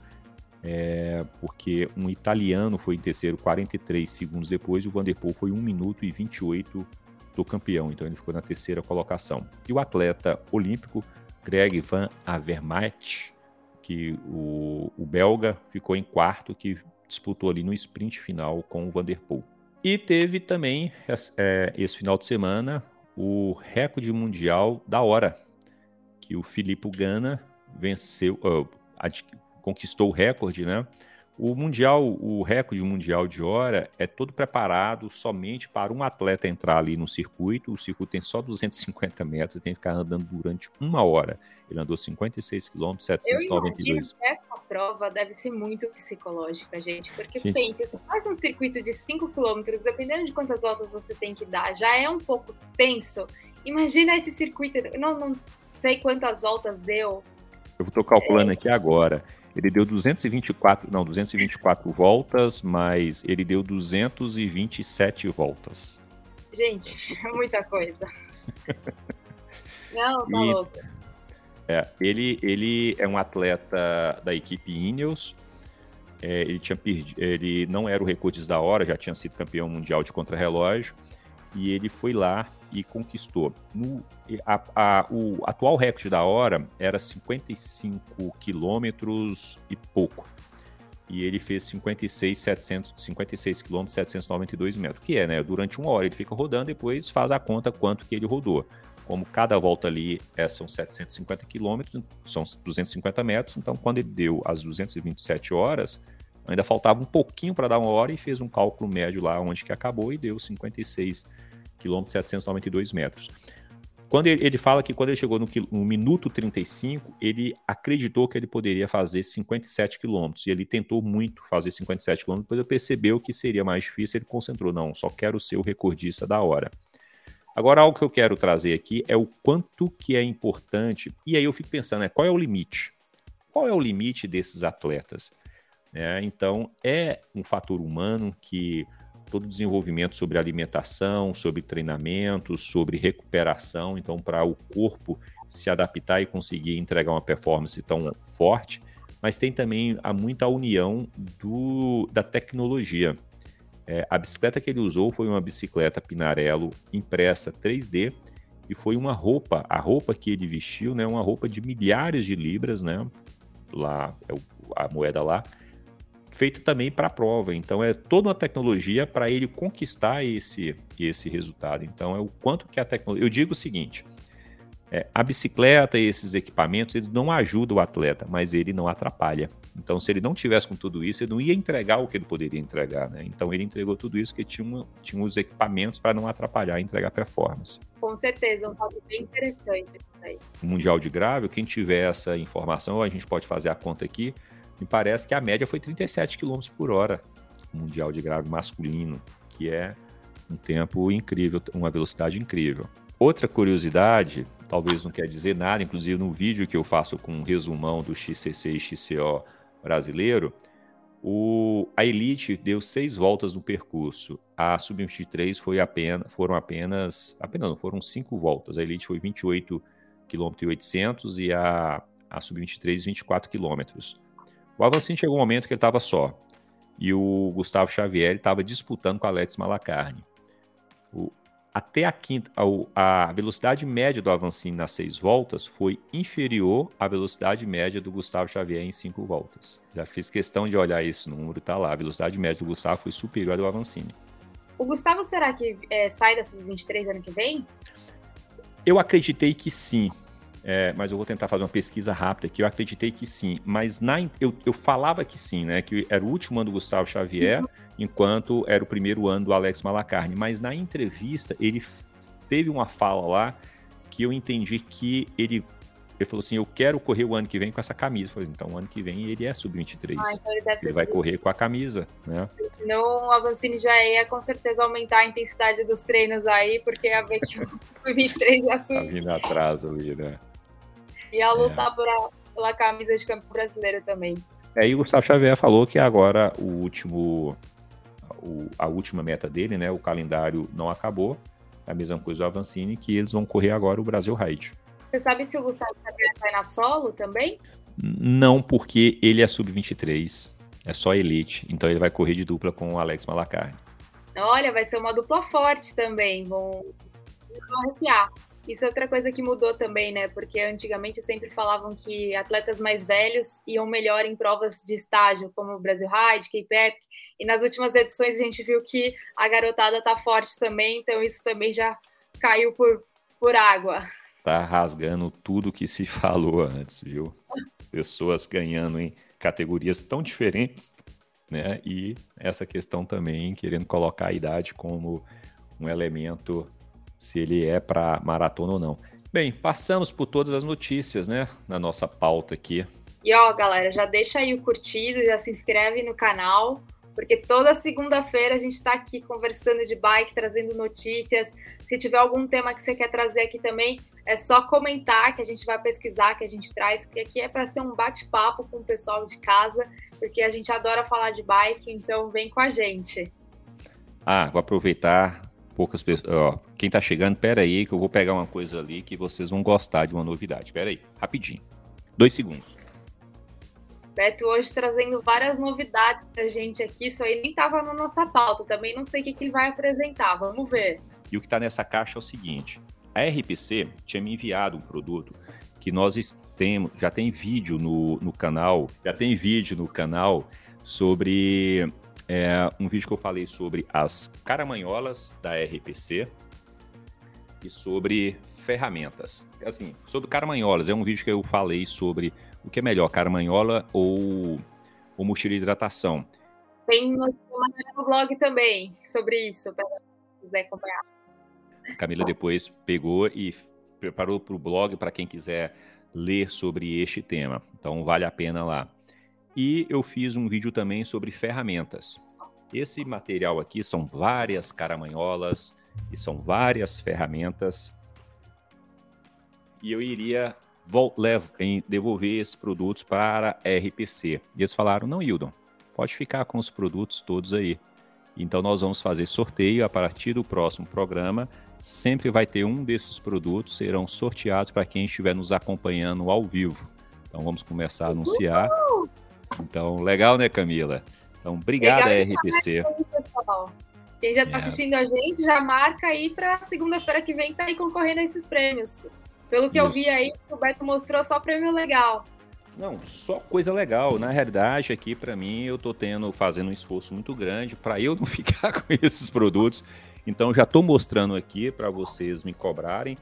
é, porque um italiano foi em terceiro 43 segundos depois, e o Van Der Poel foi 1 minuto e 28 do campeão, então ele ficou na terceira colocação. E o atleta olímpico Greg Van Avermaet, que o, o belga ficou em quarto, que disputou ali no sprint final com o Van Der Poel. E teve também, é, esse final de semana, o recorde mundial da hora, que o Filipe Gana venceu, uh, conquistou o recorde, né? O mundial, o recorde mundial de hora é todo preparado somente para um atleta entrar ali no circuito. O circuito tem só 250 metros, tem que ficar andando durante uma hora. Ele andou 56 quilômetros, 792. Eu essa prova deve ser muito psicológica, gente, porque gente... pense, você faz um circuito de 5 quilômetros, dependendo de quantas voltas você tem que dar, já é um pouco tenso. Imagina esse circuito, não, não sei quantas voltas deu. Eu estou calculando é... aqui agora. Ele deu 224, não, 224 voltas, mas ele deu 227 voltas. Gente, é muita coisa. não, tá e, louco. É, ele, ele é um atleta da equipe Ineos. É, ele, tinha perdido, ele não era o recorde da hora, já tinha sido campeão mundial de contrarrelógio. E ele foi lá e conquistou. No, a, a, o atual recorde da hora era 55 quilômetros e pouco. E ele fez 56, 700, 56 quilômetros, 792 metros, que é, né? Durante uma hora ele fica rodando, depois faz a conta quanto que ele rodou. Como cada volta ali é, são 750 quilômetros, são 250 metros, então quando ele deu as 227 horas, ainda faltava um pouquinho para dar uma hora e fez um cálculo médio lá onde que acabou e deu 56 quilômetros 792 metros. Quando ele, ele, fala que quando ele chegou no, no, minuto 35, ele acreditou que ele poderia fazer 57 quilômetros. E ele tentou muito fazer 57 quilômetros, depois ele percebeu que seria mais difícil, ele concentrou, não, só quero ser o recordista da hora. Agora, algo que eu quero trazer aqui é o quanto que é importante, e aí eu fico pensando, né, qual é o limite? Qual é o limite desses atletas? É, então, é um fator humano que todo o desenvolvimento sobre alimentação, sobre treinamento, sobre recuperação, então para o corpo se adaptar e conseguir entregar uma performance tão forte, mas tem também a muita união do, da tecnologia. É, a bicicleta que ele usou foi uma bicicleta Pinarello impressa 3D e foi uma roupa, a roupa que ele vestiu, né, uma roupa de milhares de libras, né, lá é a moeda lá, feita também para a prova. Então é toda uma tecnologia para ele conquistar esse esse resultado. Então é o quanto que a tecnologia. Eu digo o seguinte: é, a bicicleta e esses equipamentos eles não ajudam o atleta, mas ele não atrapalha. Então, se ele não tivesse com tudo isso, ele não ia entregar o que ele poderia entregar, né? Então, ele entregou tudo isso que tinha, uma, tinha os equipamentos para não atrapalhar e entregar performance. Com certeza, um fato bem interessante. Aí. O Mundial de Grave, quem tiver essa informação, a gente pode fazer a conta aqui, me parece que a média foi 37 km por hora, Mundial de Grave masculino, que é um tempo incrível, uma velocidade incrível. Outra curiosidade, talvez não quer dizer nada, inclusive no vídeo que eu faço com um resumão do XCC e XCO brasileiro, o, a Elite deu seis voltas no percurso. A Sub-23 foi apenas, foram apenas, apenas não, foram cinco voltas. A Elite foi 28 km e 800 e a, a Sub-23 24 km. O Avancini chegou um momento que ele estava só. E o Gustavo Xavier estava disputando com a Alex Malacarne. O, até a quinta, a, a, velocidade média do Avancini nas seis voltas foi inferior à velocidade média do Gustavo Xavier em cinco voltas. Já fiz questão de olhar esse número, tá lá. A velocidade média do Gustavo foi superior à do Avancini. O Gustavo será que é, sai da sub-23 ano que vem? Eu acreditei que sim. É, mas eu vou tentar fazer uma pesquisa rápida aqui. Eu acreditei que sim, mas na, eu, eu falava que sim, né? Que era o último ano do Gustavo Xavier, uhum. enquanto era o primeiro ano do Alex Malacarne. Mas na entrevista, ele teve uma fala lá que eu entendi que ele ele falou assim: Eu quero correr o ano que vem com essa camisa. Eu falei, então, o ano que vem ele é sub-23. Ah, então ele, ele vai correr com a camisa, né? Senão o Avancini já ia com certeza aumentar a intensidade dos treinos aí, porque a ver que o sub-23 já subiu. Tá vindo atrás ali, né? Ia lutar é. por a, pela camisa de campo brasileiro também. É, e o Gustavo Xavier falou que agora o último, o, a última meta dele, né, o calendário não acabou, a mesma coisa do Avancini, que eles vão correr agora o Brasil Ride. Você sabe se o Gustavo Xavier vai na solo também? Não, porque ele é sub-23, é só elite, então ele vai correr de dupla com o Alex Malacarne. Olha, vai ser uma dupla forte também, vão, vão arrepiar. Isso é outra coisa que mudou também, né? Porque antigamente sempre falavam que atletas mais velhos iam melhor em provas de estágio, como o Brasil Ride, Cape e nas últimas edições a gente viu que a garotada tá forte também, então isso também já caiu por, por água. Tá rasgando tudo que se falou antes, viu? Pessoas ganhando em categorias tão diferentes, né? E essa questão também querendo colocar a idade como um elemento se ele é para maratona ou não. Bem, passamos por todas as notícias, né, na nossa pauta aqui. E ó, galera, já deixa aí o curtido, já se inscreve no canal, porque toda segunda-feira a gente está aqui conversando de bike, trazendo notícias. Se tiver algum tema que você quer trazer aqui também, é só comentar que a gente vai pesquisar, que a gente traz, porque aqui é para ser um bate-papo com o pessoal de casa, porque a gente adora falar de bike, então vem com a gente. Ah, vou aproveitar poucas pessoas. Ó, quem tá chegando, pera aí, que eu vou pegar uma coisa ali que vocês vão gostar de uma novidade. Pera aí, rapidinho. Dois segundos. Beto hoje trazendo várias novidades pra gente aqui. Isso aí nem tava na nossa pauta. Também não sei o que, que ele vai apresentar. Vamos ver. E o que tá nessa caixa é o seguinte: a RPC tinha me enviado um produto que nós temos, já tem vídeo no, no canal, já tem vídeo no canal sobre é um vídeo que eu falei sobre as caramanholas da RPC e sobre ferramentas. Assim, sobre caramanholas, é um vídeo que eu falei sobre o que é melhor, caramanhola ou, ou mochila de hidratação. Tem uma matéria no blog também sobre isso, para quem quiser acompanhar. A Camila depois pegou e preparou para o blog para quem quiser ler sobre este tema. Então vale a pena lá. E eu fiz um vídeo também sobre ferramentas. Esse material aqui são várias caramanholas e são várias ferramentas. E eu iria devolver esses produtos para a RPC. E eles falaram: não, Hildon, pode ficar com os produtos todos aí. Então nós vamos fazer sorteio a partir do próximo programa. Sempre vai ter um desses produtos serão sorteados para quem estiver nos acompanhando ao vivo. Então vamos começar a anunciar. Então, legal, né, Camila? Então, obrigada, RTC. Quem já está é. assistindo a gente, já marca aí para segunda-feira que vem tá aí concorrendo a esses prêmios. Pelo que Isso. eu vi aí, o Beto mostrou só prêmio legal. Não, só coisa legal. Na realidade, aqui para mim, eu tô tendo, fazendo um esforço muito grande para eu não ficar com esses produtos. Então, já estou mostrando aqui para vocês me cobrarem.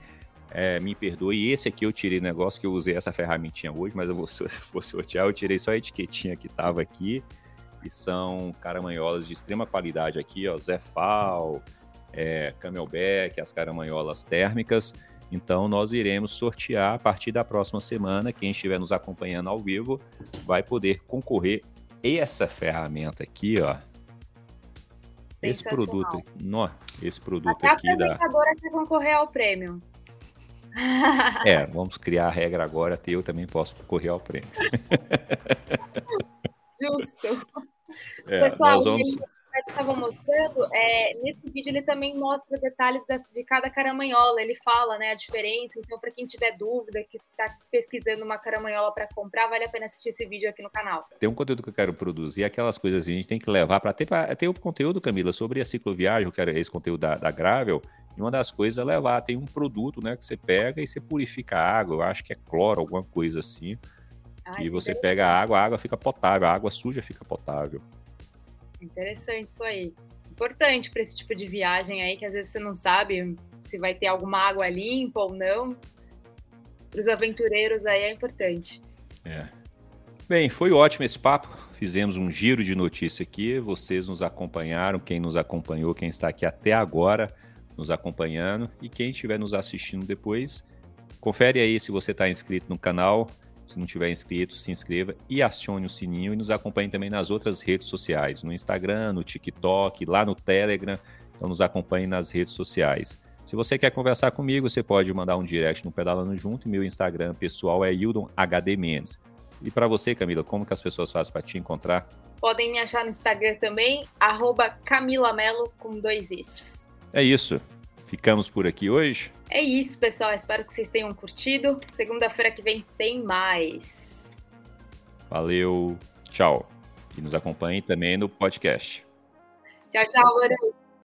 É, me perdoe. Esse aqui eu tirei negócio que eu usei essa ferramentinha hoje, mas eu vou, vou sortear. Eu tirei só a etiquetinha que estava aqui. E são caramanholas de extrema qualidade aqui, ó. Zefal, é, Camelback, as caramanholas térmicas. Então, nós iremos sortear a partir da próxima semana. Quem estiver nos acompanhando ao vivo vai poder concorrer essa ferramenta aqui, ó. Esse produto, nó, esse produto Até aqui a apresentadora da... quer concorrer ao prêmio. É, vamos criar a regra agora, eu também posso concorrer ao prêmio. Justo. É, Pessoal, vamos estava mostrando, é, nesse vídeo ele também mostra detalhes de cada caramanhola. Ele fala né, a diferença. Então, para quem tiver dúvida, que está pesquisando uma caramanhola para comprar, vale a pena assistir esse vídeo aqui no canal. Tem um conteúdo que eu quero produzir, aquelas coisas que a gente tem que levar para ter, ter o conteúdo, Camila, sobre a cicloviagem, eu quero esse conteúdo da, da Gravel. E uma das coisas é levar, tem um produto né, que você pega e você purifica a água, eu acho que é cloro, alguma coisa assim. Ah, e você pega a água, a água fica potável, a água suja fica potável. Interessante isso aí. Importante para esse tipo de viagem aí, que às vezes você não sabe se vai ter alguma água limpa ou não. Para os aventureiros aí é importante. É. Bem, foi ótimo esse papo. Fizemos um giro de notícia aqui. Vocês nos acompanharam, quem nos acompanhou, quem está aqui até agora nos acompanhando e quem estiver nos assistindo depois, confere aí se você está inscrito no canal, se não tiver inscrito, se inscreva e acione o sininho e nos acompanhe também nas outras redes sociais, no Instagram, no TikTok, lá no Telegram. Então nos acompanhe nas redes sociais. Se você quer conversar comigo, você pode mandar um direct no Pedalando Junto. Meu Instagram pessoal é Mendes. E para você, Camila, como que as pessoas fazem para te encontrar? Podem me achar no Instagram também, arroba Camila com dois Is. É isso. Ficamos por aqui hoje. É isso, pessoal. Espero que vocês tenham curtido. Segunda-feira que vem tem mais. Valeu, tchau. E nos acompanhe também no podcast. Tchau, tchau, noite.